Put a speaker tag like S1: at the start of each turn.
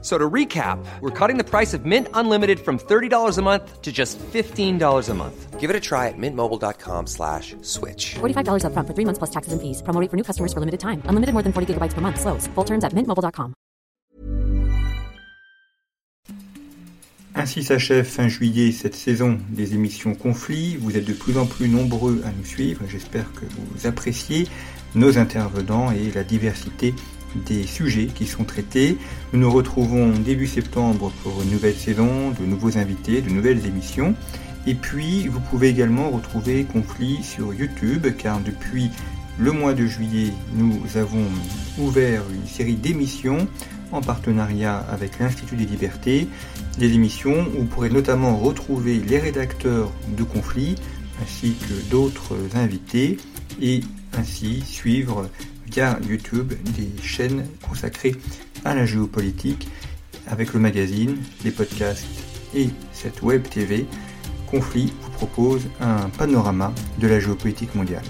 S1: So to recap, we're cutting the price of Mint Unlimited from $30 a month to just $15 a month.
S2: Give it a try at mintmobile.com slash switch.
S3: $45 upfront for three months plus taxes and fees. Promo rate for new customers for limited time. Unlimited more than 40 gigabytes per month. Slows. Full terms at mintmobile.com.
S4: Ainsi s'achève fin juillet cette saison des émissions Conflits. Vous êtes de plus en plus nombreux à nous suivre. J'espère que vous appréciez nos intervenants et la diversité des sujets qui sont traités. Nous nous retrouvons début septembre pour une nouvelle saison, de nouveaux invités, de nouvelles émissions. Et puis, vous pouvez également retrouver Conflit sur YouTube, car depuis le mois de juillet, nous avons ouvert une série d'émissions en partenariat avec l'Institut des libertés, des émissions où vous pourrez notamment retrouver les rédacteurs de Conflit, ainsi que d'autres invités, et ainsi suivre YouTube des chaînes consacrées à la géopolitique avec le magazine, les podcasts et cette web TV. Conflit vous propose un panorama de la géopolitique mondiale.